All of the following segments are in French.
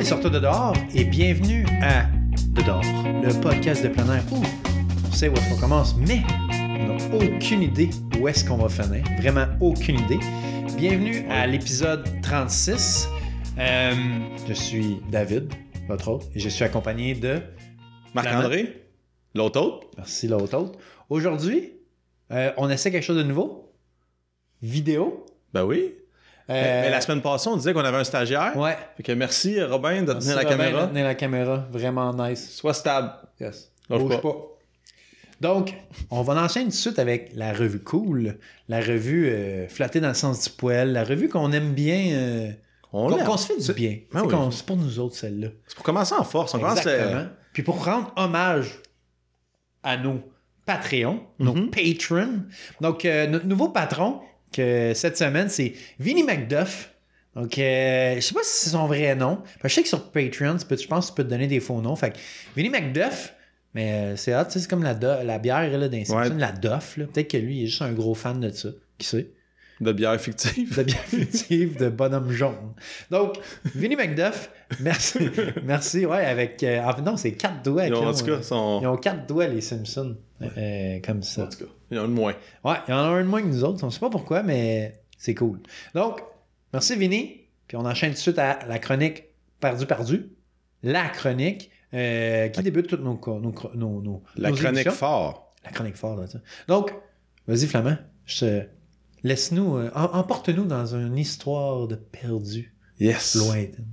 les sorteurs de dehors et bienvenue à De dehors, le podcast de plein air où on sait où est-ce qu'on commence, mais on n'a aucune idée où est-ce qu'on va finir. Vraiment aucune idée. Bienvenue à l'épisode 36. Euh, je suis David, votre hôte, et je suis accompagné de... Marc-André, l'autre autre. Merci l'autre hôte. Aujourd'hui, euh, on essaie quelque chose de nouveau. Vidéo. Ben oui. Euh, Mais la semaine passée, on disait qu'on avait un stagiaire. Ouais. Fait que merci Robin de tenir la Robin, caméra. de tenir la caméra. Vraiment nice. Sois stable. Yes. Lâche Bouge pas. pas. Donc, on va enchaîner tout de suite avec la revue cool, la revue euh, flattée dans le sens du poil, la revue qu'on aime bien, euh, On qu'on qu'on se fait du bien. Ben C'est oui. c'est pour nous autres, celle-là. C'est pour commencer en force. On commence Exactement. euh, Puis pour rendre hommage à nos Patreons, nos Mhm. patrons. Donc, euh, notre nouveau patron, que cette semaine, c'est Vinny McDuff. Donc, euh, je sais pas si c'est son vrai nom. Je sais que sur Patreon, tu peux- je pense que tu peux te donner des faux noms. Fait que Vinny McDuff, mais euh, c'est c'est comme la, do- la bière d'un Simpson, la Duff. Peut-être que lui, il est juste un gros fan de ça. Qui sait? de bière fictive. de bière fictive de bonhomme jaune. Donc, Vinny McDuff, merci. merci, ouais, avec. euh, non, c'est quatre doigts. Ils ont, en tout cas, ils ont quatre doigts, les Simpsons. euh, comme ça. En tout cas, ils ont une moins. Ouais, il y en a un de moins que nous autres. On sait pas pourquoi, mais c'est cool. Donc, merci Vinny. Puis on enchaîne tout de suite à la chronique Perdu Perdu. La chronique euh, qui débute toutes nos, nos, nos, nos- La chronique fort. La chronique forte, là. Donc, vas-y Flamand. Je. Laisse-nous, euh, em- emporte-nous dans une histoire de perdu Yes. lointaine.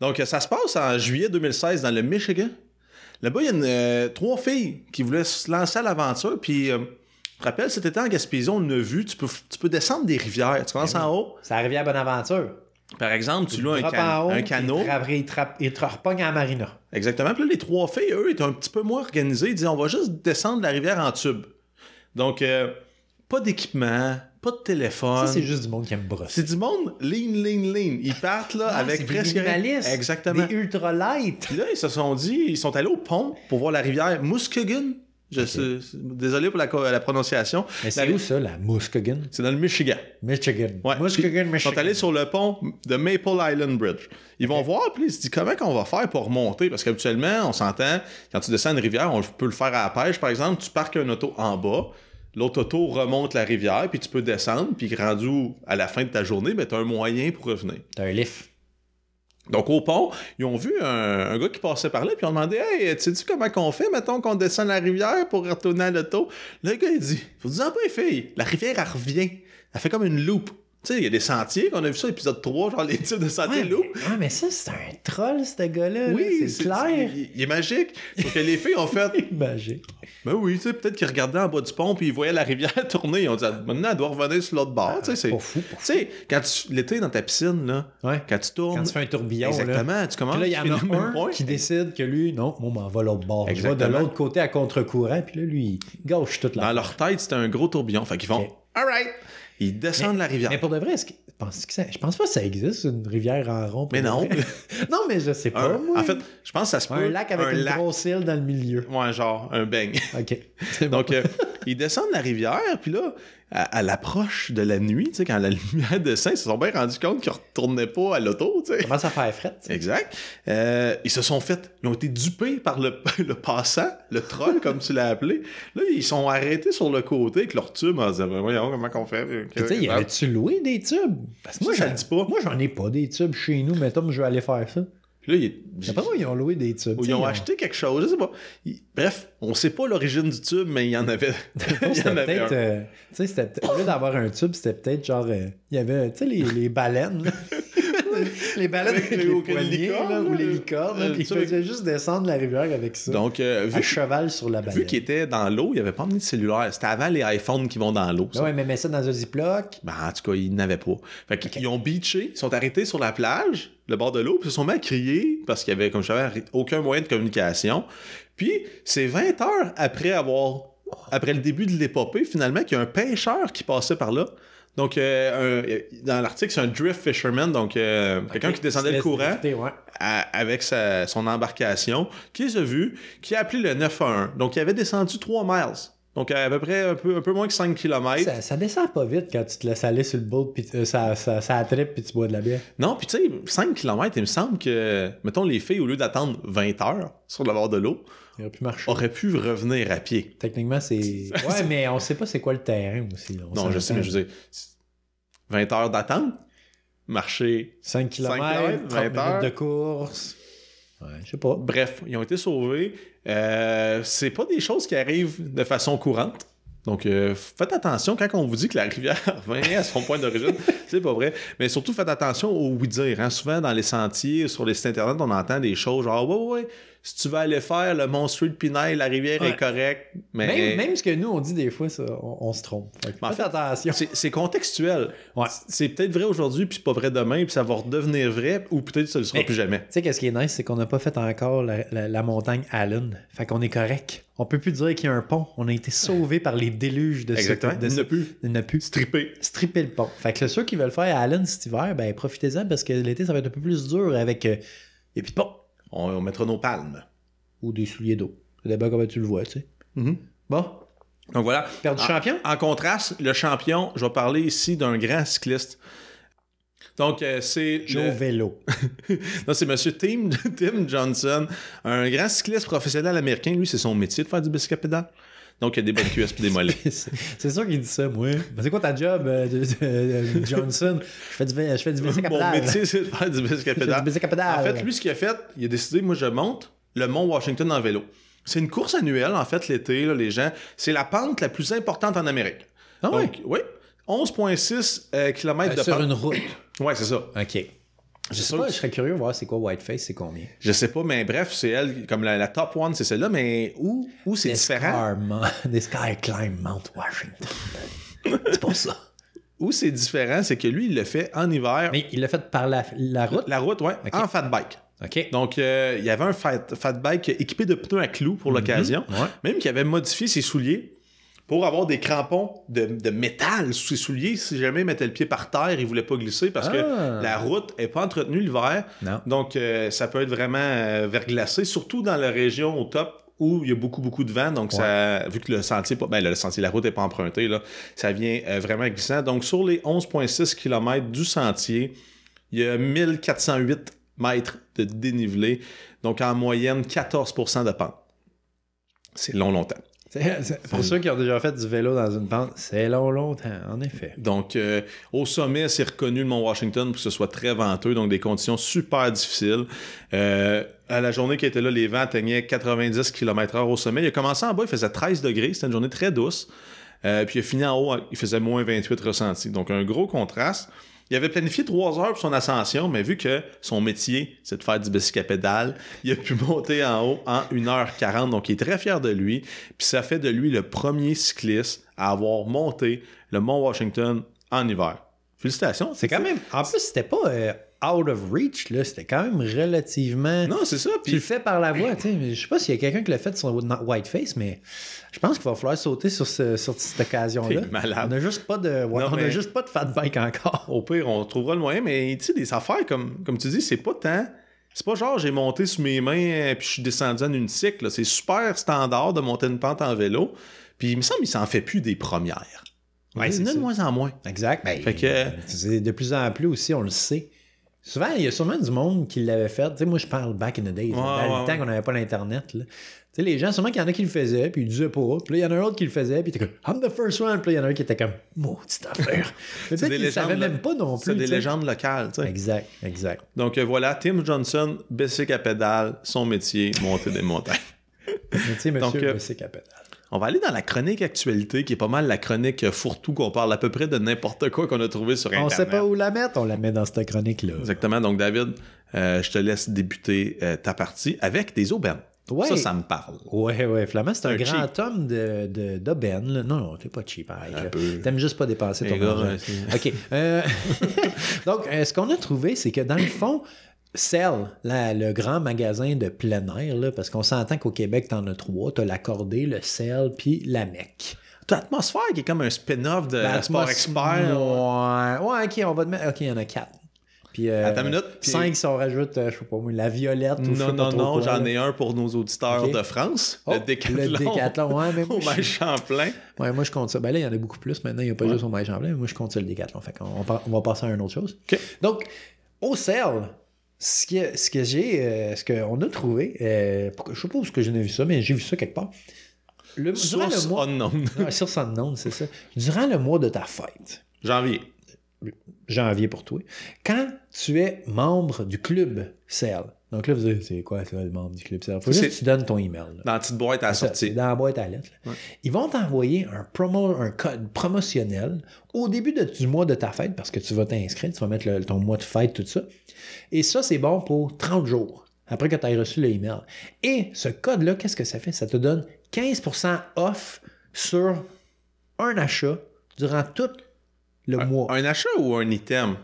Donc, ça se passe en juillet 2016 dans le Michigan. Là-bas, il y a une, euh, trois filles qui voulaient se lancer à l'aventure. Puis, euh, je te rappelle, cet été en Gaspésie, on a vu, tu peux, tu peux descendre des rivières. Tu commences Ben en haut. C'est arrivé à Bonaventure. Par exemple, tu loues un, can- en haut, un canot. Il te, rappe- il te rappe- il te repogne à la marina. Exactement. Puis là, les trois filles, eux, étaient un petit peu moins organisés. Ils disaient, on va juste descendre la rivière en tube. Donc, euh, pas d'équipement, pas de téléphone. Ça, c'est juste du monde qui aime brosser. C'est du monde lean, lean, lean. Ils partent là Ah, avec presque Exactement. Des ultra light. Puis là, ils se sont dit, ils sont allés au pont pour voir la rivière Muskegon. Je sais, désolé pour la, prononciation. Mais c'est où ça, la Muskegon? C'est dans le Michigan. Michigan. Ouais. Muskegon, Puis, Ils Michigan. sont allés sur le pont de Maple Island Bridge. Ils vont voir, puis ils se disent comment qu'on va faire pour remonter? Parce qu'habituellement, on s'entend, quand tu descends une rivière, on peut le faire à la pêche, par exemple. Tu parques un auto en bas, l'autre auto remonte la rivière, puis tu peux descendre, puis rendu à la fin de ta journée, ben, tu as un moyen pour revenir. T'as un lift. Donc au pont, ils ont vu un, un gars qui passait par là, puis ils ont demandé Hey, tu sais-tu comment qu'on fait, mettons, qu'on descend la rivière pour retourner à l'auto Le gars, il dit Faut dire pas, les filles, la rivière, elle revient. Elle fait comme une loupe. Tu sais, il y a des sentiers, qu'on a vu ça, épisode 3, genre les types de sentiers Ouais, loup. mais, ah, mais ça, c'est un troll, ce gars-là. là. Oui, c'est clair. Il, il est magique. Sauf que les filles ont fait Magique. Ben oui, tu sais, peut-être qu'ils regardaient en bas du pont, puis ils voyaient la rivière tourner. Ils ont dit Maintenant, elle doit revenir sur l'autre bord. tu sais, c'est. Pas fou. pas Tu sais, quand tu. L'été dans ta piscine, là. Ouais. quand tu tournes. Quand tu fais un tourbillon, là. Exactement, tu commences. Puis là, il y en a un point. qui décide que lui, non, moi, m'en va l'autre bord. Je vais de Exactement. l'autre côté à contre-courant, puis là, lui, gauche toute la Dans leur tête, c'était un gros tourbillon. Fait qu'ils font Ok. Alright! Ils descendent la rivière. Mais pour de vrai, est-ce que, penses que ça, je pense pas que ça existe, une rivière en rond. Mais non. non, mais je sais pas, Un- moi. en fait, je pense que ça se peut. un lac avec un une lac. grosse île dans le milieu. Ouais, genre un beigne. OK. Bon. Donc, euh, ils descendent la rivière, puis là, à, à l'approche de la nuit, tu sais, quand la lumière descend, ils se sont bien rendus compte qu'ils retournaient pas à l'auto, commence à faire fret. Exact. Euh, ils se sont fait, ils ont été dupés par le, le passant, le troll, comme tu l'as appelé. Là, ils sont arrêtés sur le côté avec leur tube en disant, voyons, comment qu'on fait? Puis, tu sais, y avait-tu loué des tubes? Parce que moi, Ça, ça j'en- le dit pas. Moi, j'en ai pas des tubes chez nous, mais Tom, je vais aller faire ça. Puis là, ils, Je sais pas où ils ont loué des tubes. ou ils ont acheté quelque chose, je sais pas. Bref, on sait pas l'origine du tube, mais il y en avait. il y C'était en avait peut-être. euh, tu sais, c'était peut-être- au lieu d'avoir un tube, c'était peut-être genre. euh, Il y avait, tu sais, les, les baleines. les baleines avec les, poignets, licornes, là, ou les licornes. Euh, puis juste descendre la rivière avec ça. Donc, euh, à vu, cheval sur la vu baleine. qu'il était dans l'eau, il n'y avait pas emmené de cellulaire. C'était avant les iPhones qui vont dans l'eau. ça. Ah ouais, mais mets ça dans un ziploc. Ben, en tout cas, ils n'avaient pas. Fait qu'ils ont beaché, ils sont arrêtés sur la plage, le bord de l'eau, puis ils se sont mis à crier parce qu'il y avait, comme je savais, aucun moyen de communication. Puis, c'est 20 heures après avoir, après le début de l'épopée, finalement, qu'il y a un pêcheur qui passait par là. Donc, euh, un- dans l'article, c'est un drift fisherman, donc euh, quelqu'un qui descendait le courant drifter, ouais. à- avec sa- son embarcation, qui les a vus, qui a appelé le 911. Donc, il avait descendu 3 miles Donc, à peu près un peu, un peu moins que 5 km. Ça, ça descend pas vite quand tu te laisses aller sur le boat, puis euh, ça, ça, ça attrape, puis tu bois de la bière. Non, puis tu sais, 5 km, il me semble que, mettons, les filles, au lieu d'attendre 20 heures sur le bord de l'eau, Il aurait pu marcher. auraient pu revenir à pied. Techniquement, c'est. Ouais, mais on sait pas c'est quoi le terrain aussi. On Non, je sais, mais je veux dire, 20 heures d'attente, marcher. 5 km, kilomètres, 30 20 minutes heures. de course. Ouais, je sais pas. Bref, ils ont été sauvés. Euh, c'est pas des choses qui arrivent de façon courante. Donc, euh, faites attention quand on vous dit que la rivière revient à son point d'origine. c'est pas vrai. Mais surtout, faites attention au oui-dire. hein. Souvent, dans les sentiers, sur les sites internet, on entend des choses genre Ouais, ouais, ouais, si tu veux aller faire le Mont Street Pinay, la rivière Ouais. est correcte. Mais Même, même ce que nous, on dit des fois, ça, on, on se trompe. Fait en fait, attention. c'est contextuel. Ouais. C'est peut-être vrai aujourd'hui, puis c'est pas vrai demain, puis ça va redevenir vrai, ou peut-être ça ne le sera Mais- plus jamais. Tu sais, qu'est-ce qui est nice, c'est qu'on n'a pas fait encore la, la- la montagne Allen. Fait qu'on est correct. On peut plus dire qu'il y a un pont. On a été sauvés par les déluges de Exactement. ce, de n'a plus plus. stripper. Stripper le pont. Fait que ceux qui veulent faire Allen cet hiver, ben profitez-en parce que l'été, ça va être un peu plus dur avec. euh, et puis de pont. On, on mettra nos palmes. Ou des souliers d'eau. C'est d'abord comment tu le vois, tu sais. Mhm. Bon. Donc voilà. Perdu En- champion? En contraste, le champion, je vais parler ici d'un grand cycliste. Donc, euh, c'est. Joe le- Vélo. Non, c'est monsieur Tim, Tim Johnson, un grand cycliste professionnel américain. Lui, c'est son métier de faire du bicycle pédale. Donc, il a des bonnes cuisses et des mollets. c'est sûr qu'il dit ça, moi. C'est quoi ta job, euh, de- de- de Johnson? Je fais du, je fais du bicycle à Mon métier, c'est de faire du bicycle à du. En fait, lui, ce qu'il a fait, il a décidé, moi, je monte le mont Washington en vélo. C'est une course annuelle, en fait, l'été, là, les gens. C'est la pente la plus importante en Amérique. Ah ouais? Donc, oui. 11,6 km Euh, de sur pente. une route. Ouais, c'est ça. OK. Je sais pas, je serais curieux de voir c'est quoi Whiteface, c'est combien. Je sais pas, mais bref, c'est elle, comme la, la top one, c'est celle-là, mais où, où c'est différent? Des Sky Climb Mount Washington. c'est pour ça. Où c'est différent, c'est que lui, il le fait en hiver. Mais il l'a fait par la, la route? La route, Ok. en fat bike. OK. Donc, euh, il y avait un fat, fat bike équipé de pneus à clous pour l'occasion. Ouais. Même qu'il avait modifié ses souliers pour avoir des crampons de, de métal sous ses souliers. Si jamais il mettait le pied par terre, il voulait pas glisser parce Ah. que la route est pas entretenue l'hiver. Donc, euh, ça peut être vraiment euh, verglacé, surtout dans la région au top où il y a beaucoup, beaucoup de vent. Donc, ça, vu que le sentier, pas- ben, le sentier, la route n'est pas empruntée, là, ça vient euh, vraiment glissant. Donc, sur les 11,6 km du sentier, il y a 1408 mètres de dénivelé. Donc, en moyenne, 14% de pente. C'est long, longtemps. C'est- c'est- Pour ceux qui ont déjà fait du vélo dans une pente, c'est long, longtemps, en effet. Donc, euh, au sommet, c'est reconnu le Mont Washington pour que ce soit très venteux, donc des conditions super difficiles. Euh, à la journée qui était là, les vents atteignaient 90 km/h au sommet. Il a commencé en bas, il faisait 13 degrés, c'était une journée très douce. Euh, puis il a fini en haut, il faisait moins 28 ressentis. Donc, un gros contraste. Il avait planifié 3 heures pour son ascension, mais vu que son métier, c'est de faire du bicycle à pédale, il a pu monter en haut en 1h40. Donc, il est très fier de lui. Puis ça fait de lui le premier cycliste à avoir monté le Mont Washington en hiver. Félicitations. C'est quand même. En plus, c'était pas euh, out of reach, là. C'était quand même relativement. Non, c'est ça. Tu le Puis fais par la voix, tu sais. Je sais pas s'il y a quelqu'un qui l'a fait sur Whiteface, mais je pense qu'il va falloir sauter sur, ce- sur cette occasion-là. Malade. On a juste pas de, on a juste pas de fat bike encore. au pire, on trouvera le moyen. Mais tu sais, des affaires comme, comme tu dis, c'est pas tant. C'est pas genre j'ai monté sous mes mains euh, puis je suis descendu en une cycle. C'est super standard de monter une pente en vélo. Puis il me semble qu'il s'en fait plus des premières. Ouais, il y en a de moins en moins. Exact. Ben, Fait que- c'est de plus en plus aussi, on le sait. Souvent, il y a sûrement du monde qui l'avait fait. Tu sais, moi, je parle back in the days, là, dans Ouais, le ouais, temps ouais. qu'on n'avait pas l'Internet. là. Tu sais, les gens, sûrement qu'il y en a qui le faisaient, puis ils disaient pas. Puis là, il y en a un autre qui le faisait, puis il était comme I'm the first one. Puis là, il y en a un qui était comme Maudite affaire. Peut-être des qu'il ne savait légendes, même pas non plus. C'est des légendes locales. tu sais. Exact, exact. Donc euh, voilà, Tim Johnson, bicycle à pédale, son métier, monter des montagnes. Sais, monsieur, Donc, euh, capital. On va aller dans la chronique actualité, qui est pas mal la chronique fourre-tout, qu'on parle à peu près de n'importe quoi qu'on a trouvé sur On Internet. sait pas où la mettre, on la met dans cette chronique-là. Exactement. Donc, David, euh, je te laisse débuter euh, ta partie avec des aubaines. Ouais. Ça, ça me parle. Ouais, ouais, Flamand, c'est un, Un grand cheap. homme de, de, d'aubaine. Non, non, t'es pas cheap, pareil. Un là. peu. T'aimes juste pas dépenser ton argent. OK. euh, Donc, ce qu'on a trouvé, c'est que dans le fond, Cell, la- le grand magasin de plein air, là, parce qu'on s'entend qu'au Québec, t'en as trois. T'as l'accordé, le Cell, puis la Mec. T'as Atmosphère qui est comme un spin-off de Ben, Sport Expert. Ouais, ouais, OK, on va te mettre... OK, il y en a quatre. Puis euh, Attends une minute, puis- 5 si on rajoute, euh, je sais pas moi, la violette ou Non, non, non, j'en ai un pour nos auditeurs de France. Oh, le Décathlon. Le décathlon, ouais, mais Au Maïs Champlain. ouais, moi je compte ça. Ben là, il y en a beaucoup plus maintenant, il n'y a pas Ouais. juste au Maïs Champlain, mais moi je compte ça le décathlon. Fait qu'on on, va passer à une autre chose. OK. Donc, au CEL, ce que, ce que j'ai, euh, ce qu'on a trouvé, euh, je sais pas où que j'ai vu ça, mais j'ai vu ça quelque part. Le, durant Source le mois, unknown. Unknown, c'est ça. Durant le mois de ta fête, Janvier. janvier pour toi, quand tu es membre du club CEL, donc là, vous dites, c'est quoi ça, le membre du club? CEL? Faut juste que tu donnes ton email. là. Dans la petite boîte à la sortie. dans la boîte à lettres. Ouais. Ils vont t'envoyer un, promo, un code promotionnel au début de- du mois de ta fête parce que tu vas t'inscrire, tu vas mettre le- ton mois de fête, tout ça. Et ça, c'est bon pour 30 jours après que tu aies reçu le email. Et ce code-là, qu'est-ce que ça fait? Ça te donne 15% off sur un achat durant tout le mois. Un achat ou un item?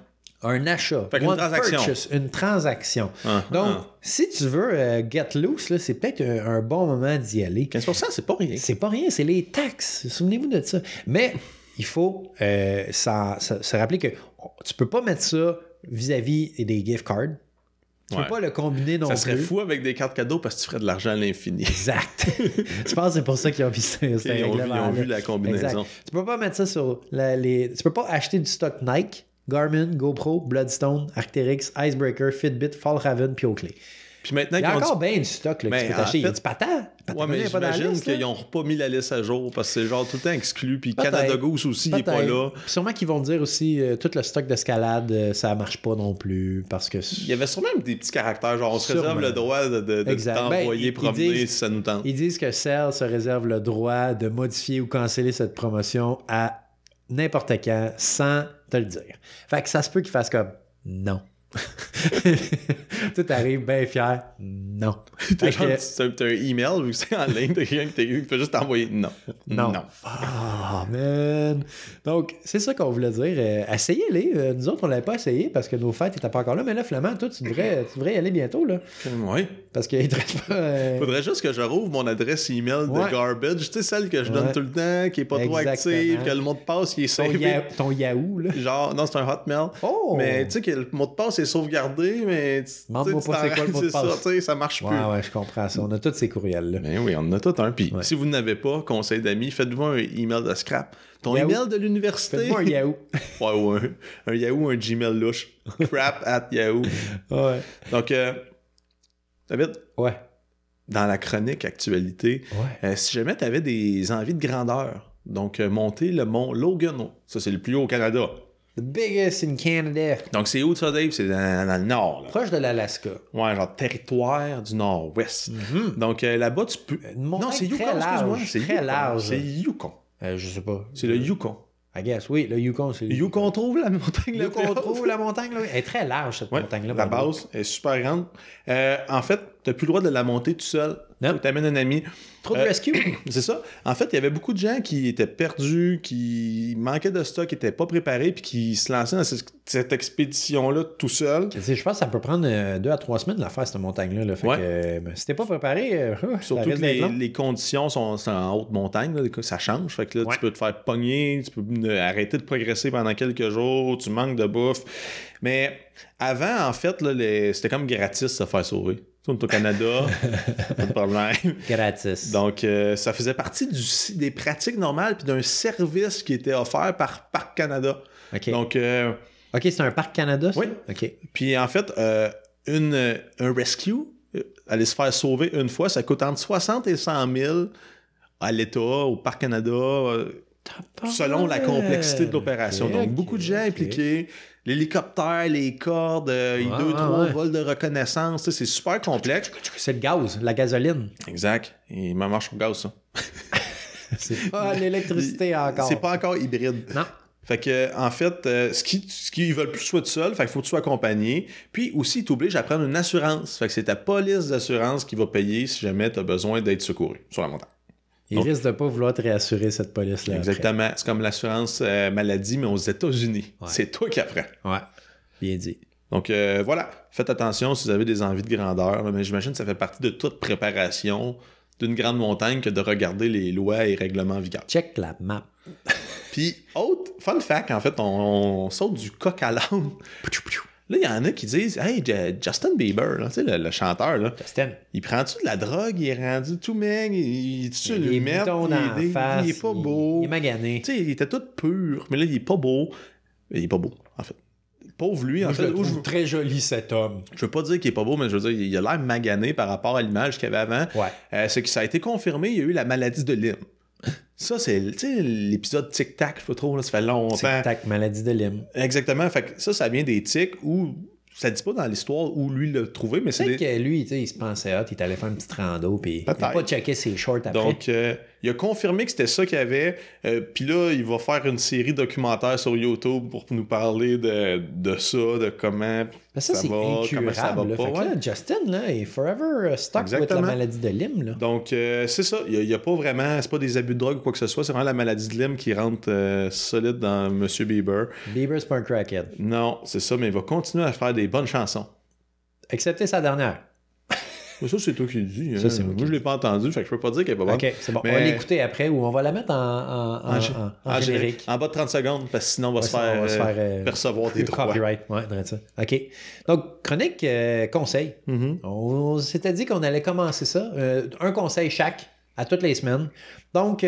Un achat. Fait One transaction. purchase, une transaction. Ah, Donc, ah. si tu veux euh, get loose, c'est peut-être un, un bon moment d'y aller. 15%, c'est pas rien. C'est pas rien, c'est les taxes. Souvenez-vous de ça. Mais il faut euh, ça- ça- se rappeler que tu peux pas mettre ça vis-à-vis des gift cards. Tu Ouais. peux pas le combiner non Ça serait plus. fou avec des cartes cadeaux parce que tu ferais de l'argent à l'infini. Exact. Je pense que c'est pour ça qu'ils ont ça. Ils vu, ils ont règlement-là. vu la combinaison. Exact. Tu peux pas mettre ça sur la- les. Tu peux pas acheter du stock Nike, Garmin, GoPro, Bloodstone, Arc'teryx, Icebreaker, Fitbit, Fallraven, puis Oakley. Puis maintenant Il y a encore bien du stock là, que Ben, tu peux en t'acheter. Il y a fait- du patin. Ouais, mais j'imagine qu'ils n'ont pas mis la liste à jour parce que c'est genre tout le temps exclu. Puis. Canada Goose aussi, il n'est pas là. Puis Sûrement qu'ils vont dire aussi euh, tout le stock d'escalade, euh, ça marche pas non plus parce que Il y avait sûrement des petits caractères, genre on se Sûrement. réserve le droit de, de, de Exact. t'envoyer Ben, promener disent- si ça nous tente. ils disent que Cell se réserve le droit de modifier ou canceller cette promotion à n'importe quand sans te le dire. Fait que ça se peut qu'ils fassent comme non. Tout arrive bien fier. Non. T'as un email, que c'est en ligne, t'as quelqu'un qui fait juste t'envoyer non. Non. Ah, man. Donc, c'est ça qu'on voulait dire. Euh, Essayez-les. Euh, nous autres, on l'avait pas essayé parce que nos fêtes n'étaient pas encore là. Mais là, Flamand, toi, tu devrais, tu devrais y aller bientôt. Là, Ouais. parce qu'il ne pas. euh, Faudrait juste que je rouvre mon adresse email Ouais. de garbage. Tu sais, celle que je donne Ouais. tout le temps, qui est pas trop active, que le mot de passe, il est ton. Ya- ton Yahoo. Là. Genre, non, c'est un Hotmail. Oh! Mais tu sais que le mot de passe est sauvegardé, mais. tu- Demande-moi pas c'est quoi le mot de ça, ça marche Ouais, plus. ouais, je comprends ça. On a tous ces courriels-là. Ben oui, on en a tout un. Puis Ouais. si vous n'avez pas, conseil d'amis, faites-vous un email de scrap. Ton Yahoo. email de l'université. Faites-moi un Yahoo. Ouais, ou un, un Yahoo, un Gmail louche. Crap at Yahoo. ouais. Donc, euh, David, Ouais. dans la chronique actualité, Ouais. euh, si jamais tu avais des envies de grandeur, donc euh, monter le mont Logano, ça c'est le plus haut au Canada. The biggest in Canada. Donc c'est où ça, Dave? C'est dans, dans le nord. là. Proche de l'Alaska. Ouais, genre territoire du nord-ouest. Mhm. Donc euh, là-bas, tu peux. Montagne non, c'est Yukon, excuse-moi. C'est très Yukon. large. C'est Yukon. Euh, je sais pas. C'est le Yukon. I guess, oui, le Yukon, c'est Yukon trouve la montagne Yukon trouve la montagne, là. Elle est très large, cette Ouais, montagne-là. la base est super grande. Euh, en fait, tu plus le droit de la monter tout seul. Non. Tu amènes un ami. Trop de Euh, rescue. C'est ça. En fait, il y avait beaucoup de gens qui étaient perdus, qui manquaient de stock, qui n'étaient pas préparés, puis qui se lançaient dans cette, cette expédition-là tout seul. Je pense que ça peut prendre euh, deux à trois semaines de la faire, cette montagne-là. là. Fait Ouais. que, euh, si t'es pas préparé, Surtout que les, conditions sont, sont en haute montagne, là, ça change. Fait que là, Ouais. tu peux te faire pogner, tu peux arrêter de progresser pendant quelques jours, tu manques de bouffe. Mais avant, en fait, c'était comme gratis de se faire sauver. Est au Canada, pas de problème. Gratis. Donc, euh, ça faisait partie du- des pratiques normales puis d'un service qui était offert par Parc Canada. OK. Donc, euh, OK, c'est un parc Canada, ça? Oui. OK. puis en fait, euh, une, un rescue, aller se faire sauver une fois, ça coûte entre 60 et 100 000 à l'État, au Parc Canada, selon la complexité de l'opération. Donc, beaucoup de gens impliqués. L'hélicoptère, les cordes, euh, Ouais, deux, ouais, trois ouais. vols de reconnaissance, tu sais, c'est super complexe. C'est le gaz, la gasoline. Exact. Il m'en marche au gaz, ça. C'est pas l'électricité encore. C'est pas encore hybride. Non. Fait que, en fait, euh, ce qu'ils ce qu'ils veulent plus que tu sois tout seul, fait qu'il faut que tu sois accompagné. Puis aussi, ils t'obligent à prendre une assurance. Fait que c'est ta police d'assurance qui va payer si jamais tu as besoin d'être secouru sur la montagne. Il risque de pas vouloir te réassurer cette police-là. Exactement. C'est comme l'assurance euh, maladie, mais aux États-Unis. Ouais. C'est toi qui apprends. Ouais. Bien dit. Donc euh, voilà, faites attention si vous avez des envies de grandeur, là, mais j'imagine que ça fait partie de toute préparation d'une grande montagne que de regarder les lois et règlements en vigueur. Check la map. Puis, autre fun fact, en fait, on, on saute du coq à l'âne. Là, il y en a qui disent Hey, Justin Bieber, là, tu sais, le, le chanteur, là, Justin. il prend-tu de la drogue, il est rendu tout maigre, il, il tu Il met, il, face, il est pas beau. Il est magané. Tu sais, il était tout pur, mais là, il est pas beau. Il est pas beau, en fait. Pauvre lui, en je fait. le je, trouve très joli, cet homme. je veux pas dire qu'il est pas beau, mais je veux dire, il a l'air magané par rapport à l'image qu'il avait avant. Ouais. Euh, ce qui ça a été confirmé, il y a eu la maladie de Lyme. Ça, c'est l'épisode tic-tac, je sais trop, là, ça fait longtemps. Tic-tac, maladie de Lyme. Exactement. Fait que ça, ça vient des tics où ça dit pas dans l'histoire où lui l'a trouvé, mais c'est Peut-être des... que lui, il se pensait hot, il est allé faire une petite rando, puis il n'a pas checké ses shorts après. Donc, euh, il a confirmé que c'était ça qu'il y avait. Euh, Puis là, il va faire une série documentaire sur YouTube pour nous parler de, de ça, de comment Mais ça, ça c'est va, comment ça va incurable. là. pas. Fait que ouais. là, Justin, là, est forever uh, stuck with Exactement. la maladie de Lyme. Là. Donc, euh, c'est ça. Il n'y a, pas vraiment. C'est pas des abus de drogue ou quoi que ce soit. C'est vraiment la maladie de Lyme qui rentre euh, solide dans Monsieur Bieber. Bieber, c'est pas un crackhead. Non, c'est ça, mais il va continuer à faire des bonnes chansons. Excepté sa dernière. Mais ça, c'est toi qui le dis. hein. Ça, c'est moi je l'ai pas entendu, fait que je peux pas dire qu'elle est pas bonne. Ok, c'est bon. Mais- On va l'écouter après ou on va la mettre en, en, en, En, gé- en- en en générique. En bas de 30 secondes, parce que sinon, on va Ouais, se faire, on va se euh, faire, euh, percevoir des droits. Copyright, ouais, ça. OK. Donc, chronique euh, conseil. Mhm. On s'était dit qu'on allait commencer ça. euh, un conseil chaque, à toutes les semaines. Donc,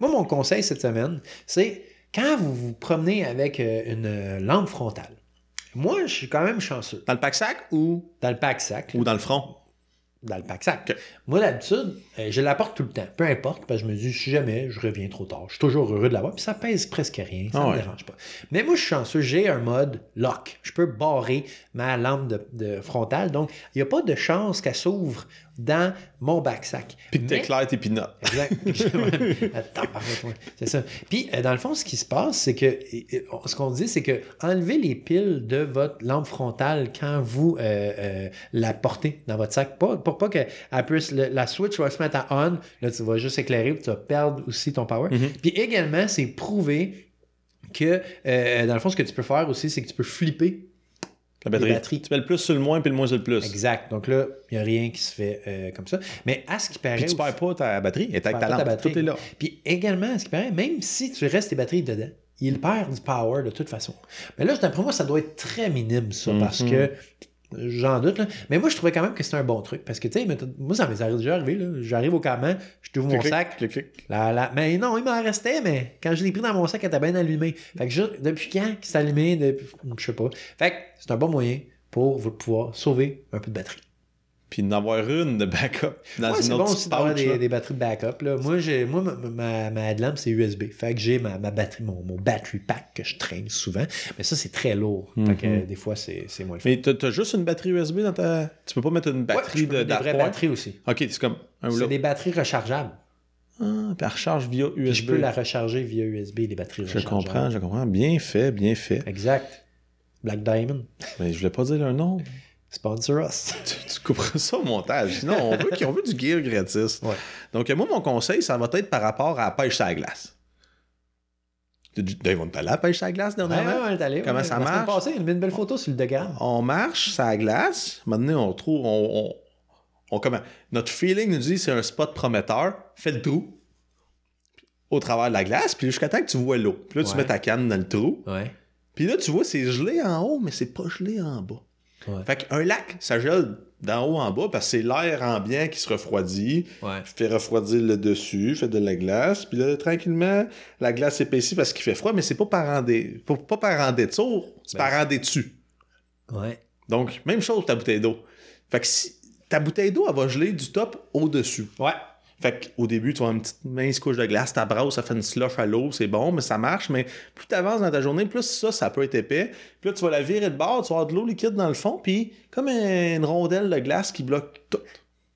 moi, mon conseil cette semaine, c'est quand vous vous promenez avec une lampe frontale. Moi, je suis quand même chanceux. Dans le pack-sac ou, Dans le pack-sac, ou dans le front? Dans le pack-sac. Ok. Moi, d'habitude, euh, je la porte tout le temps. Peu importe, parce que je me dis, si jamais je reviens trop tard, je suis toujours heureux de l'avoir. Puis ça pèse presque rien, ça Ah ne ouais. me dérange pas. Mais moi, je suis chanceux, j'ai un mode lock. Je peux barrer ma lampe de, de frontale. Donc, il n'y a pas de chance qu'elle s'ouvre dans mon backsack. Puis que t'éclaires tes pinottes. Exact. Attends. C'est ça. Puis, euh, dans le fond, ce qui se passe, c'est que ce qu'on dit, c'est que enlevez les piles de votre lampe frontale quand vous euh, euh, la portez dans votre sac. Pas, pour pas que elle puisse, le- la switch va se mettre à on. Là, tu vas juste éclairer, puis tu vas perdre aussi ton power. Mhm. Puis également, c'est prouvé que, euh, dans le fond, ce que tu peux faire aussi, c'est que tu peux flipper La batterie. Tu mets le plus sur le moins, puis le moins sur le plus. Exact. Donc là, il n'y a rien qui se fait euh, comme ça. Mais à ce qui paraît. Puis tu aussi- perds pas ta batterie, perds ta ta lampe. batterie. Tout est là. Puis également, à ce qui paraît, même si tu restes tes batteries dedans, il perd du power de toute façon. Mais là, d'après moi, ça doit être très minime, ça, parce Mhm. que j'en doute. Là. Mais moi, je trouvais quand même que c'était un bon truc. Parce que, tu sais, moi, ça m'est déjà arrivé. là. J'arrive au campement, je t'ouvre mon Clic, sac. clic, clic. La, la- Mais non, il m'en restait, mais quand je l'ai pris dans mon sac, elle était bien allumée. Fait que depuis quand qu'il s'est allumé, depuis... je sais pas. Fait que c'est un bon moyen pour vous pouvoir sauver un peu de batterie. Puis d'en avoir une de backup dans Ouais, une c'est autre bon aussi d'avoir des, des batteries de backup. Là. Moi, j'ai, moi ma, ma, ma c'est USB. Fait que j'ai ma, ma batterie, mon, mon battery pack que je traîne souvent. Mais ça, c'est très lourd. Fait que Mhm. des fois, c'est, c'est moins le. Mais t'as t'as juste une batterie USB dans ta. Tu peux pas mettre une Ouais, batterie je peux de des vraies batteries aussi. Ok, c'est comme un C'est des batteries rechargeables. Ah, puis elle recharge via USB. Puis je peux la recharger via USB, les batteries Je rechargeables. comprends, je comprends. Bien fait, bien fait. Exact. Black Diamond. Mais je voulais pas dire leur nom. Sponsor us. Tu, tu couperas ça au montage. Sinon, on veut, qu'on veut du gear gratis. Ouais. Donc, moi, mon conseil, ça va être par rapport à la pêche sur la glace. Dave, on est allé à la pêche sur la glace Ouais, dernièrement? ouais, on est allé, Comment ouais. ça La marche? passée, il a une belle photo sur le Degram. On marche la glace. Maintenant, on trouve. On, on, on- comment, notre feeling nous dit c'est un spot prometteur. Fais le trou au travers de la glace, puis jusqu'à temps que tu vois l'eau. Puis là, tu Ouais. mets ta canne dans le trou. Ouais. Puis là, tu vois, c'est gelé en haut, mais c'est pas gelé en bas. Ouais. Fait qu'un lac, ça gèle d'en haut en bas parce que c'est l'air ambiant qui se refroidit, Ouais. fait refroidir le dessus, fait de la glace, puis là, tranquillement, la glace s'épaissit parce qu'il fait froid, mais c'est pas par en, pas, pas par en détour, c'est Ben, par en dessus. Ouais. Donc, même chose pour ta bouteille d'eau. Fait que si ta bouteille d'eau, elle va geler du top au-dessus. Ouais. Fait qu'au début, tu avoir une petite mince couche de glace, ta brasse, ça fait une slush à l'eau, c'est bon, mais ça marche. Mais plus tu avances dans ta journée, plus ça, ça peut être épais. Puis là, tu vas la virer de bord, tu vas avoir de l'eau liquide dans le fond, puis comme une rondelle de glace qui bloque tout.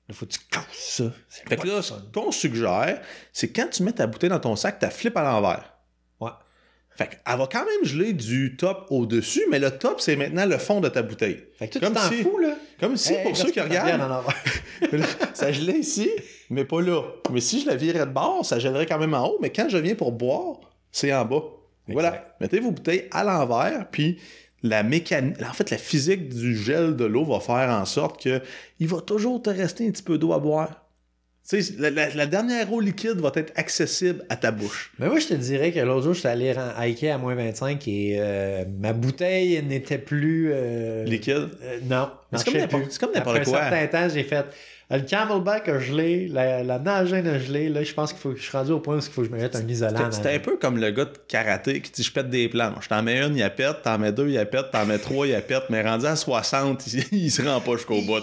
Il faut que tu casses ça. Fait que là, ce qu'on suggère, c'est quand tu mets ta bouteille dans ton sac, tu la flippes à l'envers. Fait qu'elle va quand même geler du top au-dessus, mais le top, c'est maintenant le fond de ta bouteille. Fait que toi, Comme tu t'en si- fous, là. Comme si, Hey, pour ceux qui regardent, ça gelait ici, mais pas là. Mais si je la virais de bord, ça gèlerait quand même en haut, mais quand je viens pour boire, c'est en bas. Voilà. Mettez vos bouteilles à l'envers, puis la mécanique, en fait, la physique du gel de l'eau va faire en sorte que il va toujours te rester un petit peu d'eau à boire. Tu sais, la, la- la dernière eau liquide va être accessible à ta bouche. Mais moi, je te dirais que l'autre jour, je suis allé ren- hiker à moins 25 et euh, ma bouteille n'était plus. euh, Liquide? euh, non. C'est comme n'importe- n'importe Après quoi. un certain temps, j'ai fait. Le camelback a gelé, la, la a gelé. Là, je pense qu'il faut que je suis rendu au point où il faut que je me mette un isolant. C'était- un peu comme le gars de karaté qui dit je pète des plans. Je t'en mets une, il pète, t'en mets deux, il pète, t'en mets trois, il pète, mais rendu à 60, il, il se rend pas jusqu'au bout.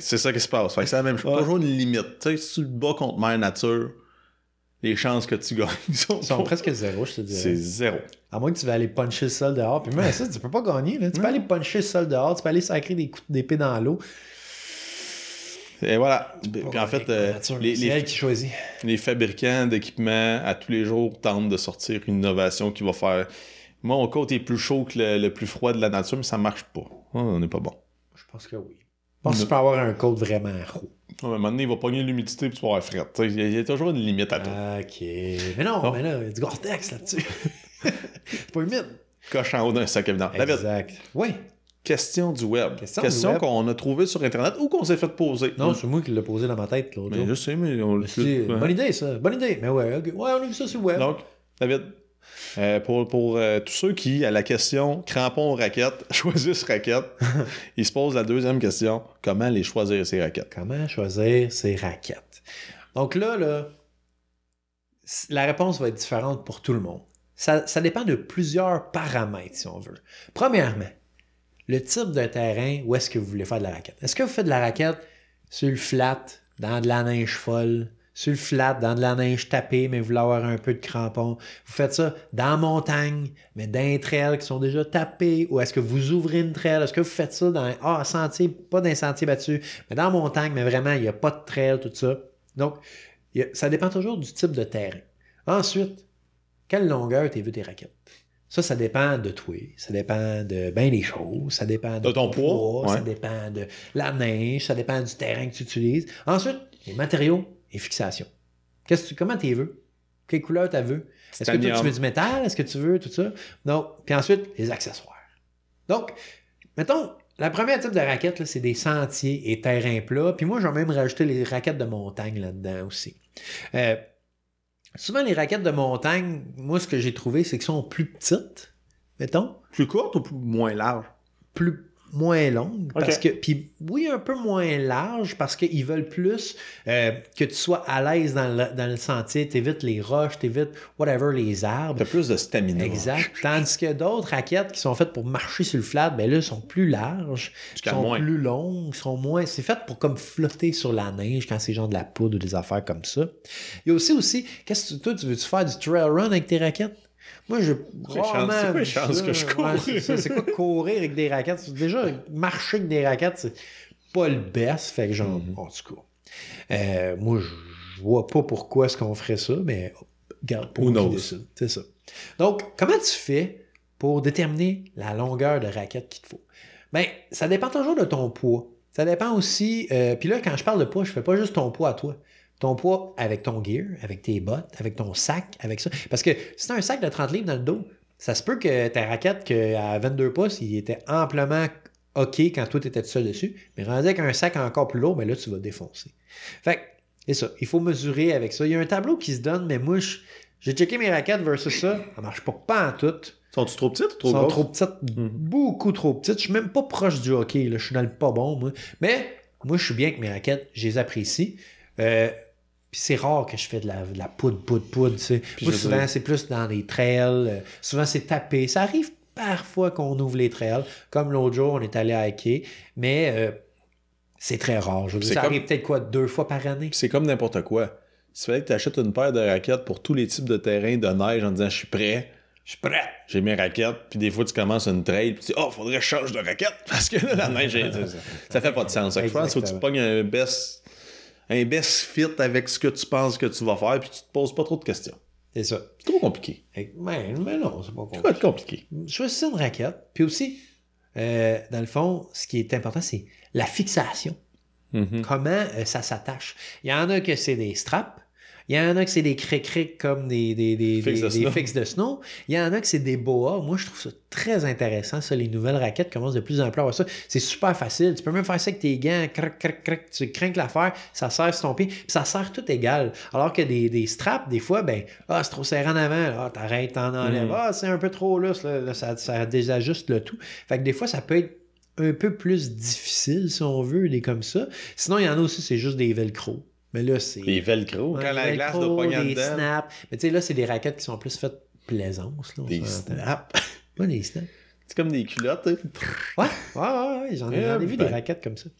C'est ça qui se passe. C'est la même chose. Toujours une limite. Tu sais, si tu te bats contre Mère Nature, les chances que tu gagnes sont, sont presque zéro, je te dirais. C'est zéro. À moins que tu vas aller puncher le sol dehors. Puis même ça, tu peux pas gagner. Là. Tu peux aller puncher le sol dehors, tu peux aller sacrer des coups d'épée dans l'eau. Et voilà. Puis en fait, euh, les, les- elle qui choisit. les fabricants d'équipements à tous les jours tentent de sortir une innovation qui va faire. Mon côte est plus chaud que le, le plus froid de la nature, mais ça marche pas. Ouais, on n'est pas bon. Je pense que oui. Je pense que tu peux avoir un code vraiment roux. À un moment donné, il va pogner l'humidité puis tu vas avoir fret. Il y, a- il y a toujours une limite à tout. Ok. Mais non, mais là, il y a du Gore-Tex là-dessus. c'est pas humide. Coche en haut d'un sac évident. David, Exact. Oui. question du web. Question qu'on a trouvée sur Internet ou qu'on s'est fait poser. Non, c'est moi qui l'ai posé dans ma tête l'autre jour. je sais, mais on le bonne idée, ça. Bonne idée. Mais ouais, ouais, on a vu ça sur le web. Donc, David, euh, pour, pour euh, tous ceux qui, à la question crampons aux raquettes, choisissent raquettes, ils se posent la deuxième question comment les choisir ces raquettes Comment choisir ses raquettes? Donc là, là, la réponse va être différente pour tout le monde. Ça, ça dépend de plusieurs paramètres, si on veut. Premièrement, le type de terrain où est-ce que vous voulez faire de la raquette. Est-ce que vous faites de la raquette sur le flat, dans de la neige folle, sur le flat, dans de la neige tapée, mais vous voulez avoir un peu de crampons? Vous faites ça dans la montagne, mais dans des trails qui sont déjà tapés, ou est-ce que vous ouvrez une trail? Est-ce que vous faites ça dans ah, un sentier, pas dans un sentier battu, mais dans la montagne, mais vraiment, il n'y a pas de trail, tout ça. Donc, a- ça dépend toujours du type de terrain. Ensuite, quelle longueur tu vu tes raquettes? Ça, ça dépend de toi, ça dépend de bien des choses, ça dépend de, De ton poids, ça ouais. dépend de la neige, ça dépend du terrain que tu utilises. Ensuite, les matériaux et fixations. Qu'est-ce que tu, comment tu veux? Quelle couleur tu veux? Est-ce que toi, tu veux du métal? Est-ce que tu veux tout ça? Non. Puis ensuite, les accessoires. Donc, mettons, la première type de raquette, c'est des sentiers et terrains plats. Puis moi, je vais même rajouter les raquettes de montagne là-dedans aussi. Euh, souvent, les raquettes de montagne, moi, ce que j'ai trouvé, c'est qu'elles sont plus petites, mettons, Plus courte ou plus- moins large plus moins longues. Ok. Parce que, puis oui, un peu moins large parce qu'ils veulent plus euh, que tu sois à l'aise dans le, dans le sentier. T'évites les roches, t'évites whatever, les arbres. T'as plus de stamina. Exact. Tandis que d'autres raquettes qui sont faites pour marcher sur le flat, ben là, sont plus larges, sont moins. plus longues, sont moins. C'est fait pour comme flotter sur la neige quand c'est genre de la poudre ou des affaires comme ça. Il y a aussi aussi, qu'est-ce que tu- toi, tu veux-tu faire du trail run avec tes raquettes? Moi, je. c'est quoi les chances que je cours? Ouais, c'est quoi courir avec des raquettes? Déjà, marcher avec des raquettes, c'est pas le best. Fait que genre, Mhm. en tout cas. euh, moi, je vois pas pourquoi est-ce qu'on ferait ça, mais regarde, pour décide. C'est ça. Donc, comment tu fais pour déterminer la longueur de raquette qu'il te faut? Bien, ça dépend toujours de ton poids. Ça dépend aussi. euh, Puis là, quand je parle de poids, je fais pas juste ton poids à toi. Ton poids avec ton gear, avec tes bottes, avec ton sac, avec ça. Parce que si tu as un sac de 30 livres dans le dos, ça se peut que ta raquette que à 22 pouces, il était amplement OK quand toi, tu étais seul dessus. Mais rendu avec un sac encore plus lourd, mais là, tu vas défoncer. Fait que, c'est ça. Il faut mesurer avec ça. Il y a un tableau qui se donne, mais moi, j'ai checké mes raquettes versus ça. Ça marche pas, pas en tout. Sont-tu trop petites ou trop sont grosses? trop petites, Mhm. beaucoup trop petites. Je suis même pas proche du hockey. Là. Je suis dans le pas bon, moi. Mais moi, je suis bien avec mes raquettes. Je les apprécie. Euh, puis c'est rare que je fais de la, de la poudre, poudre, poudre. tu sais. Moi, souvent, dire- c'est plus dans les trails. euh, souvent, c'est tapé. Ça arrive parfois qu'on ouvre les trails. Comme l'autre jour, on est allé hiker. Mais euh, c'est très rare. Je veux dire, ça comme- arrive peut-être quoi, deux fois par année? C'est comme n'importe quoi. S'il fallait que tu achètes une paire de raquettes pour tous les types de terrains de neige en disant je suis prêt, Je suis prêt. j'ai mes raquettes, puis des fois tu commences une trail, puis tu dis oh, faudrait que je change de raquette parce que là, la neige, ça, ça fait pas de sens. Que Je pense qu'il faut que tu pognes un best, un best fit avec ce que tu penses que tu vas faire, puis tu te poses pas trop de questions. C'est ça. C'est trop compliqué. Mais, mais non, c'est pas Ça compliqué. va être compliqué. choisissez une raquette. Puis aussi, euh, dans le fond, ce qui est important, c'est la fixation. Mhm. Comment euh, ça s'attache. Il y en a que c'est des straps. Il y en a que c'est des cric-cric comme des, des, des, Fixes de des- snow. fixes de snow. Il y en a que c'est des boas. Moi, je trouve ça très intéressant. Ça, les nouvelles raquettes commencent de plus en plus à avoir ça. C'est super facile. Tu peux même faire ça avec tes gants. Crac, crac, crac. Tu crains l'affaire. Ça serre sur ton pied. Puis ça serre tout égal. Alors que des, des straps, des fois, ben, ah, c'est trop serré en avant. Ah, t'arrêtes, t'en enlèves. Mm. Ah, c'est un peu trop lousse. Là, Là, ça, ça désajuste le tout. Fait que des fois, ça peut être un peu plus difficile, si on veut, des comme ça. Sinon, il y en a aussi, c'est juste des velcro. Mais là, c'est. Les velcro. Ouais, quand la des glace velcro, doit pogner des snaps. Mais tu sais, là, c'est des raquettes qui sont plus faites plaisance. Là, Des snaps. Ouais, des snaps. C'est comme des culottes. hein. Ouais, ouais, ouais, ouais, j'en ai, j'en ai vu ben. des raquettes comme ça.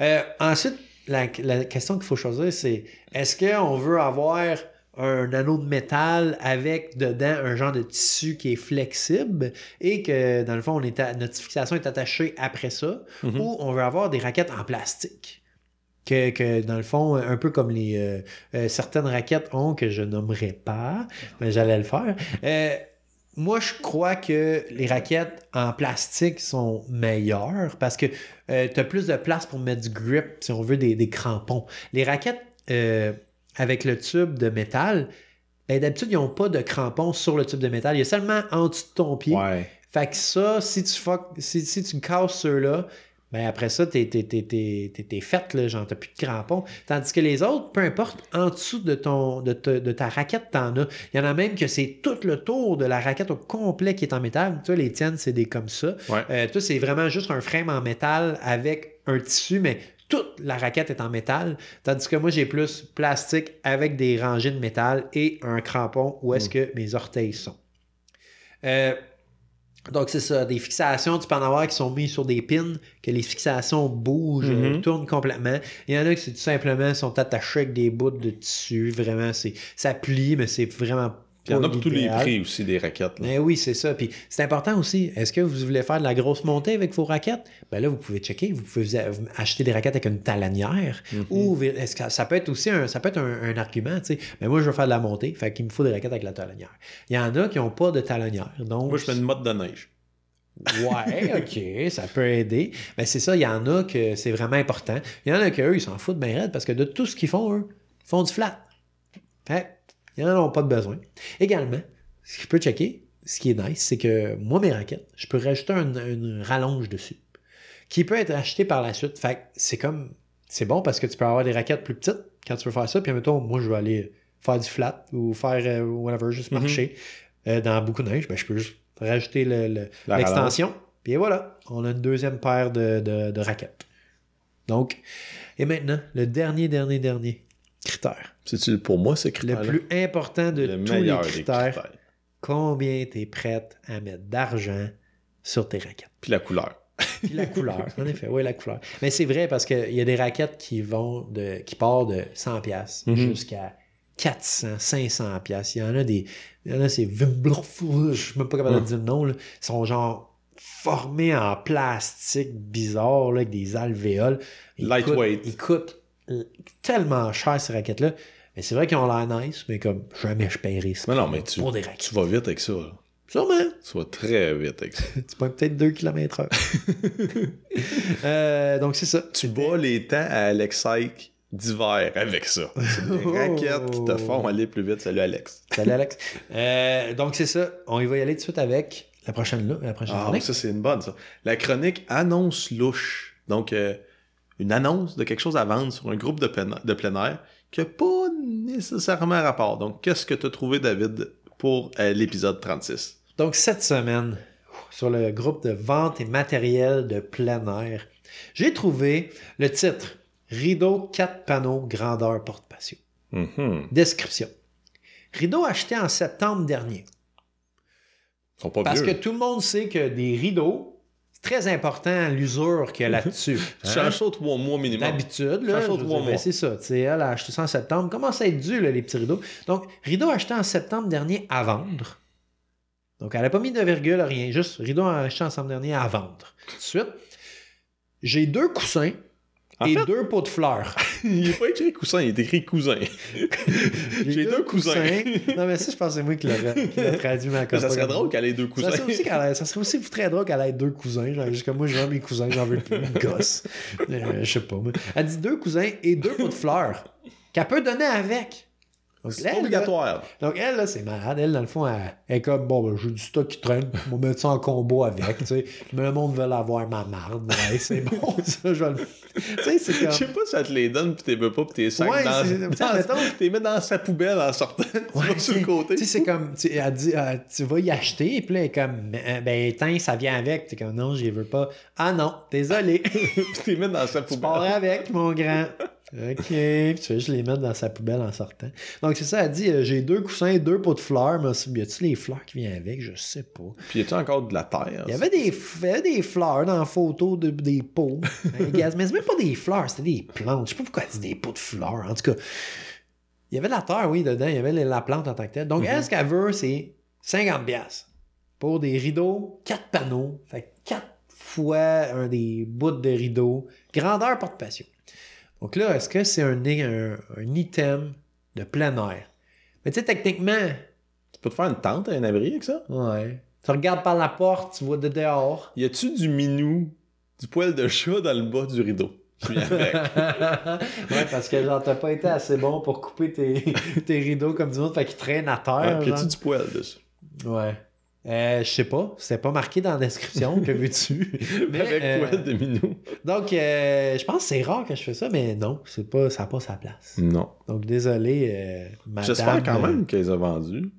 Euh, ensuite, la, la question qu'il faut choisir, c'est est-ce qu'on veut avoir un anneau de métal avec dedans un genre de tissu qui est flexible et que dans le fond, on est à- notre fixation est attachée après ça, Mhm. ou on veut avoir des raquettes en plastique? Que, que, dans le fond, un peu comme les euh, euh, certaines raquettes ont, que je nommerai pas, mais j'allais le faire. Euh, moi, je crois que les raquettes en plastique sont meilleures parce que tu as plus de place pour mettre du grip, si on veut, des, des crampons. Les raquettes avec le tube de métal, ben, d'habitude, ils n'ont pas de crampons sur le tube de métal. Il y a seulement en dessous de ton pied. Ouais. Fait que ça, si tu, fuck- si, si tu casses ceux-là, ben après ça, t'es, t'es, t'es, t'es, t'es- t'es faite, là, genre t'as plus de crampons. Tandis que les autres, peu importe, en dessous de, ton, de, ta- de ta raquette, t'en as. Il y en a même que c'est tout le tour de la raquette au complet qui est en métal. Tu vois, les tiennes, c'est des comme ça. Ouais. Euh, toi, c'est vraiment juste un frame en métal avec un tissu, mais toute la raquette est en métal. Tandis que moi, j'ai plus plastique avec des rangées de métal et un crampon où est-ce que mes orteils sont. Euh, donc, c'est ça, des fixations, tu peux en avoir qui sont mises sur des pins, que les fixations bougent, Mhm. euh, tournent complètement. Il y en a qui, c'est tout simplement, sont attachés avec des bouts de tissu. Vraiment, c'est, ça plie, mais c'est vraiment Puis il y en a pour tous les prix aussi des raquettes. là. Ben oui, c'est ça. Puis c'est important aussi. Est-ce que vous voulez faire de la grosse montée avec vos raquettes? Ben là, vous pouvez checker. Vous pouvez acheter des raquettes avec une talonnière. Mhm. Ou est-ce que ça peut être aussi un, ça peut être un, un argument, tu sais. Mais moi, je veux faire de la montée. Fait qu'il me faut des raquettes avec la talonnière. Il y en a qui n'ont pas de talonnière. Donc, Moi, je mets une mode de neige. Ouais, ok, ça peut aider. Mais c'est ça, il y en a que c'est vraiment important. Il y en a qu'eux, ils s'en foutent bien raide parce que de tout ce qu'ils font, eux, ils font du flat. Fait ils n'en ont pas de besoin. Également, ce que je peux checker, ce qui est nice, c'est que moi, mes raquettes, je peux rajouter un- une rallonge dessus qui peut être acheté par la suite. Fait que c'est comme, c'est bon parce que tu peux avoir des raquettes plus petites quand tu veux faire ça. Puis, mettons, moi, je veux aller faire du flat ou faire euh, whatever, juste Mhm. marcher euh, dans beaucoup de neige. Ben, je peux juste rajouter le- le, La l'extension. Puis voilà, on a une deuxième paire de, de- de raquettes. Donc, et maintenant, le dernier, dernier, dernier critère. C'est-tu pour moi, ce Le critère plus important de Le tous les critères. critères. Combien tu es prête à mettre d'argent sur tes raquettes? Puis la couleur. Puis la couleur, en effet, oui, la couleur. Mais c'est vrai parce qu'il y a des raquettes qui vont de qui partent de 100$ piastres Mhm. jusqu'à 400, 500$. piastres. Il y en a des. Il y en a, c'est je suis même pas capable de Mhm. dire le nom. Là. Ils sont genre formés en plastique bizarre, là, avec des alvéoles. Ils Lightweight. coûtent- Ils coûtent tellement cher, ces raquettes-là. Mais c'est vrai qu'ils ont l'air nice, mais comme jamais je paierais ça Mais non, mais tu, pour des raquettes. tu vas vite avec ça. là. Sûrement. Tu vas très vite avec ça. Tu pognes peut-être 2 km heure. Euh, donc c'est ça. tu bats les temps à Alex Ike d'hiver avec ça. C'est des Oh. raquettes qui te font aller plus vite. Salut Alex. Salut Alex. Euh, donc c'est ça. On y va y aller tout de suite avec la prochaine là, la prochaine Ah, chronique. ça c'est une bonne ça. La chronique annonce louche. Donc euh, une annonce de quelque chose à vendre sur un groupe de plein, de plein air qui n'a pas nécessairement rapport. Donc qu'est-ce que tu as trouvé David pour euh, l'épisode 36 Donc cette semaine, sur le groupe de vente et matériel de plein air, j'ai trouvé le titre Rideau 4 panneaux grandeur porte-patio. Mhm. Description. Rideau acheté en septembre dernier. Ils sont pas Parce vieux. que tout le monde sait que des rideaux, très important l'usure qu'il y a là-dessus. Tu Hein? changes ça trois mois minimum. D'habitude, là, Ça veux trois mois. ben, c'est ça. tu sais, Elle a acheté ça en septembre. Commence à être dû, là, les petits rideaux. Donc, rideau acheté en septembre dernier à vendre. Donc, elle n'a pas mis de virgule, rien. Juste rideau acheté en septembre dernier à vendre. Tout de suite, j'ai deux coussins En et fait- deux pots de fleurs. il n'est pas écrit coussin, il est écrit cousin. J'ai deux cousins. non, mais ça, je pense que c'est moi qui l'ai traduit ma Mais ça serait drôle qu'elle ait deux cousins. Ça serait, aussi qu'elle ait- ça serait aussi très drôle qu'elle ait deux cousins. Genre, juste comme moi, je veux mes cousins, j'en veux plus. Gosse. Euh, je sais pas. moi. Elle dit deux cousins et deux pots de fleurs qu'elle peut donner avec. C'est obligatoire. là- donc, elle, là, c'est malade. Elle, dans le fond, elle, elle est comme, bon, ben, j'ai du stock qui traîne. On va mettre ça en combo avec, tu sais. Mais le monde veut l'avoir, ma marde. Ouais, c'est bon, ça, je vais le... Tu sais, c'est Je comme... sais pas si elle te les donne pis t'es veux pas pis t'es sacs Ouais, dans, c'est- dans, mettons- t'es mets dans sa poubelle en sortant, tu Ouais, vas sur le côté. Tu sais, c'est comme, tu, elle dit, euh, tu vas y acheter, puis là, elle est comme, ben, ben, tiens, ça vient avec. T'es comme, non, j'y veux pas. Ah non, désolé. Pis t'es mis dans sa poubelle. avec, mon grand. OK. Puis tu fais juste les mettre dans sa poubelle en sortant. Donc, c'est ça, elle dit, euh, j'ai deux coussins, deux pots de fleurs. Mais y a-tu les fleurs qui viennent avec? Je sais pas. Pis y a-tu encore de la terre? Il y avait des, il y avait des fleurs dans la photo de, des pots. Hein, gaz, mais c'est même pas des fleurs, c'était des plantes. Je sais pas pourquoi elle dit des pots de fleurs. En tout cas, il y avait de la terre, oui, dedans. Il y avait la plante en tant que telle. Donc, elle, ce qu'elle veut, c'est 50$ piastres pour des rideaux, 4 panneaux. Fait 4 fois un des bouts de rideaux. Grandeur porte-patio. Donc là, est-ce que c'est un, un, un item de plein air? Mais tu sais, techniquement, Tu peux te faire une tente, un abri avec ça? ouais. Tu regardes par la porte, tu vois de dehors. Y a-tu du minou, du poil de chat dans le bas du rideau? Puis ouais, parce que genre, t'as pas été assez bon pour couper tes, tes rideaux comme du monde, fait qu'ils traînent à terre. Ouais, a-tu genre. du poil dessus? Ouais. Euh, je sais pas, c'était pas marqué dans la description, que veux-tu? Mais, avec euh, poil de minou? Donc, euh, je pense que c'est rare que je fais ça, mais non, c'est pas, ça n'a pas sa place. Non. Donc, désolé, euh, madame. J'espère quand euh, même qu'elle les a vendus.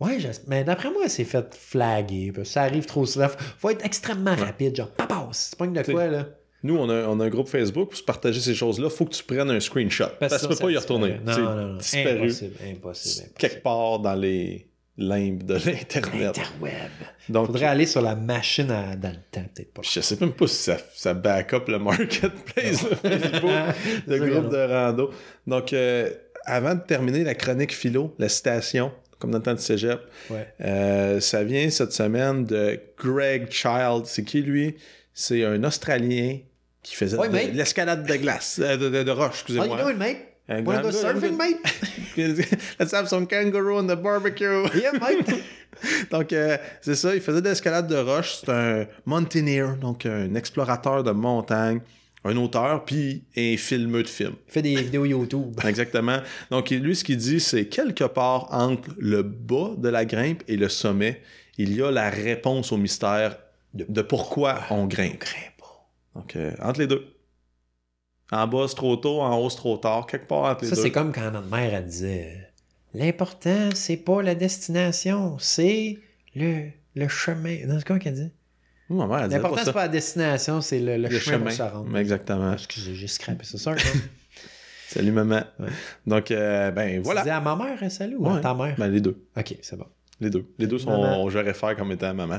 Ouais, mais d'après moi, c'est fait flaguer. parce que Ça arrive trop souvent. Faut être extrêmement rapide, genre, papa, c'est pas de T'sais, quoi, là? Nous, on a, on a un groupe Facebook pour se partager ces choses-là. Faut que tu prennes un screenshot. Parce, que tu peux pas y retourner. Non, C'est non, non. disparu Impossible, impossible, impossible. quelque part dans les limbes de l'Internet. Interweb. Donc, Faudrait aller sur la machine à- dans le temps, peut-être pas. je sais même pas si ça, ça back up le marketplace Facebook, le groupe de rando. Donc, euh, avant de terminer la chronique philo, la citation, comme dans le temps de cégep, Ouais. euh, ça vient cette semaine de Greg Child. C'est qui lui? C'est un Australien qui faisait Ouais, de- l'escalade de glace, euh, de, de- de roche, How excusez-moi. you mate? Wanna go un surfing, mate? Let's have some kangaroo on the barbecue. Yeah, mate. donc, euh, c'est ça, il faisait de l'escalade de roche. C'est un mountaineer, donc un explorateur de montagne, un auteur, puis un filmeux de films. Il fait des vidéos YouTube. Exactement. Donc, lui, ce qu'il dit, c'est quelque part entre le bas de la grimpe et le sommet, il y a la réponse au mystère de, de pourquoi on grimpe. Donc, euh, entre les deux. En bas, c'est trop tôt, en haut, c'est trop tard. Quelque part entre les Ça, deux. c'est comme quand notre mère, elle disait L'important, c'est pas la destination, c'est le, le chemin. Non, c'est quoi qu'elle dit? Ma mère, elle disait L'important, pas c'est ça. pas la destination, c'est le, le Le chemin, chemin. pour se rendre. Exactement. Excusez, j'ai scrappé ça, ça. Salut, maman. Ouais. Donc, euh, ben Voilà. Tu voilà. dis à ma mère, salut, ou à Ouais. ta mère? Ben, les deux. Ok, c'est bon. Les deux. Les deux sont, je réfère comme étant maman.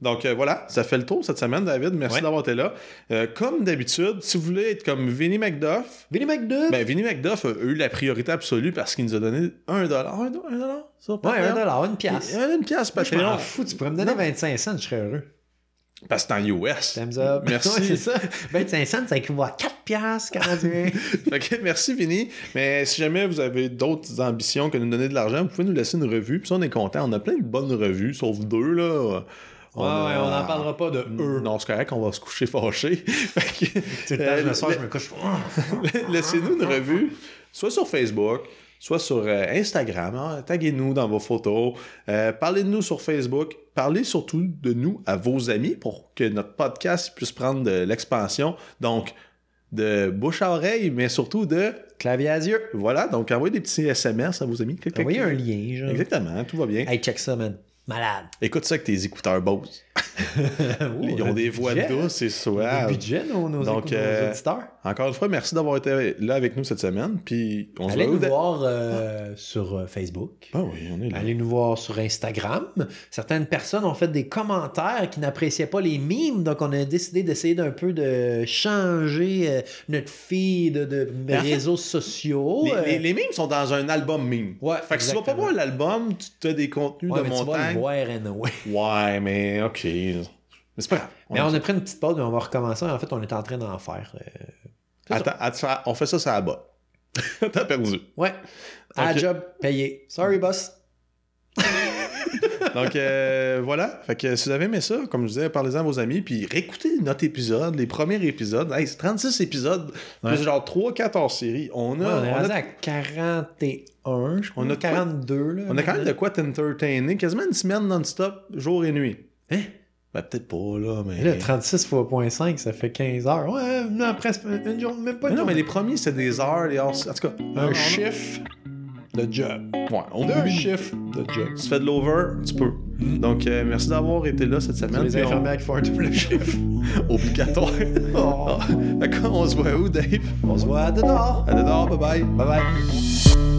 Donc euh, voilà, ça fait le tour cette semaine, David. Merci Ouais. d'avoir été là. Euh, comme d'habitude, si vous voulez être comme Vinnie McDuff, Billy McDuff ben Vinnie McDuff a eu la priorité absolue parce qu'il nous a donné un dollar. Un, do- un dollar sur Ouais, Patreon? un dollar, une pièce. Et- Une pièce Moi, je Patreon. m'en fous, tu pourrais me donner Non. 25 cents, je serais heureux. Parce que c'est en US. Thumbs up. Merci. Ouais, c'est ça. 25 cents, ça équivaut à 4 piastres canadiens. Fait que merci Vinny. Mais si jamais vous avez d'autres ambitions que de nous donner de l'argent, vous pouvez nous laisser une revue. Puis ça, on est content. On a plein de bonnes revues, sauf deux là. Ouais, ouais, on n'en parlera pas de eux. Non, c'est correct, on va se coucher fâché. Tout le temps, euh, je me couche. Laissez-nous une revue, soit sur Facebook, soit sur euh, Instagram. hein. Taguez-nous dans vos photos. Euh, parlez de nous sur Facebook. Parlez surtout de nous à vos amis pour que notre podcast puisse prendre de l'expansion. Donc, de bouche à oreille, mais surtout de... Clavier à yeux. Voilà, donc envoyez des petits SMS à vos amis. Envoyez un lien, genre. Exactement, tout va bien. Hey, check ça, man. Malade. Écoute ça avec tes écouteurs Bose. Ils ont des voix douces et suaves. budget, nos, nos, Donc, euh, auditeurs. Encore une fois, merci d'avoir été là avec nous cette semaine. Puis on se Allez nous voir euh, sur euh, Facebook. Ah oui, on est là. Allez nous voir sur Instagram. Certaines personnes ont fait des commentaires qui n'appréciaient pas les mimes, donc on a décidé d'essayer d'un peu de changer euh, notre feed de, fait, réseaux sociaux. Les, les- les mimes sont dans un album mime. Ouais, Fait que si tu vas pas voir l'album, tu as des contenus ouais, de montagne. Voir anyway. Ouais, mais ok. Mais c'est pas grave. Mais on a pris une petite pause, mais on va recommencer. En fait, on est en train d'en faire. euh, Attends, attends, on fait ça, ça bas. T'as perdu. Ouais. À job payé. Sorry, boss. Donc euh, voilà. Fait que si vous avez aimé ça, comme je disais, parlez-en à vos amis, puis réécoutez notre épisode, les premiers épisodes. Hey, c'est 36 épisodes, Ouais. plus genre 3-14 séries. On a, Ouais, on est on a- rendu à 41, je crois. On a 42, là. on a quand même de quoi t'entertainer, quasiment une semaine non-stop, jour et nuit. Hein? Ben peut-être pas, là, mais... Mais là, 36 fois 0.5, ça fait 15 heures. Ouais, non, presque une journée, même pas Mais une non, mais les premiers, c'est des heures, les heures... En tout cas, Un chiffre de job. Ouais, on Un oublie. chiffre de job. Tu fais de l'over, tu peux. Donc, euh, merci d'avoir été là cette semaine. Les puis on- infirmières qui font un double chiffre. Obligatoire. Oh. D'accord, on se voit où, Dave? On se voit à dehors. À dehors, bye bye. Bye bye.